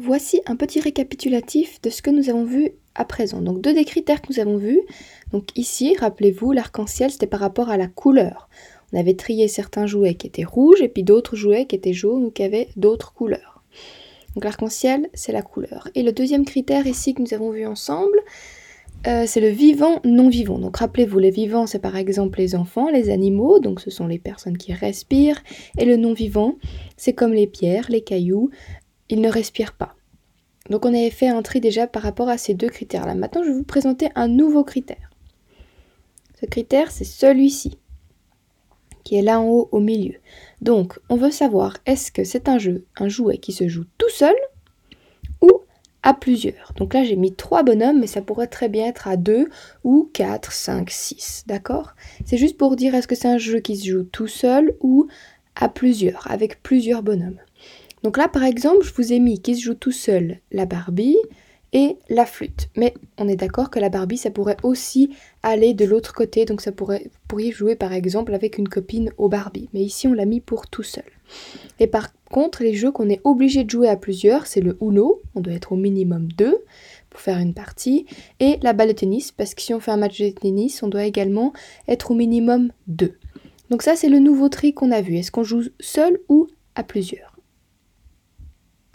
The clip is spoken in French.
voici un petit récapitulatif de ce que nous avons vu à présent. Donc deux des critères que nous avons vus. Donc ici, rappelez-vous, l'arc-en-ciel, c'était par rapport à la couleur. On avait trié certains jouets qui étaient rouges et puis d'autres jouets qui étaient jaunes ou qui avaient d'autres couleurs. Donc l'arc-en-ciel, c'est la couleur. Et le deuxième critère ici que nous avons vu ensemble, euh, c'est le vivant non vivant. Donc rappelez-vous, les vivants, c'est par exemple les enfants, les animaux, donc ce sont les personnes qui respirent, et le non vivant, c'est comme les pierres, les cailloux, ils ne respirent pas. Donc on avait fait un tri déjà par rapport à ces deux critères-là. Maintenant, je vais vous présenter un nouveau critère. Ce critère, c'est celui-ci, qui est là en haut au milieu. Donc, on veut savoir est-ce que c'est un jeu, un jouet qui se joue tout seul ou à plusieurs? Donc là, j'ai mis trois bonhommes, mais ça pourrait très bien être à deux ou quatre, cinq, six. D'accord? C'est juste pour dire est-ce que c'est un jeu qui se joue tout seul ou à plusieurs, avec plusieurs bonhommes? Donc là, par exemple, je vous ai mis qui se joue tout seul la Barbie et la flûte. Mais on est d'accord que la Barbie, ça pourrait aussi aller de l'autre côté. Donc ça pourrait, vous pourriez jouer par exemple avec une copine au Barbie. Mais ici, on l'a mis pour tout seul. Et par contre, les jeux qu'on est obligé de jouer à plusieurs, c'est le Uno. On doit être au minimum deux pour faire une partie. Et la balle de tennis, parce que si on fait un match de tennis, on doit également être au minimum deux. Donc ça, c'est le nouveau tri qu'on a vu. Est-ce qu'on joue seul ou à plusieurs?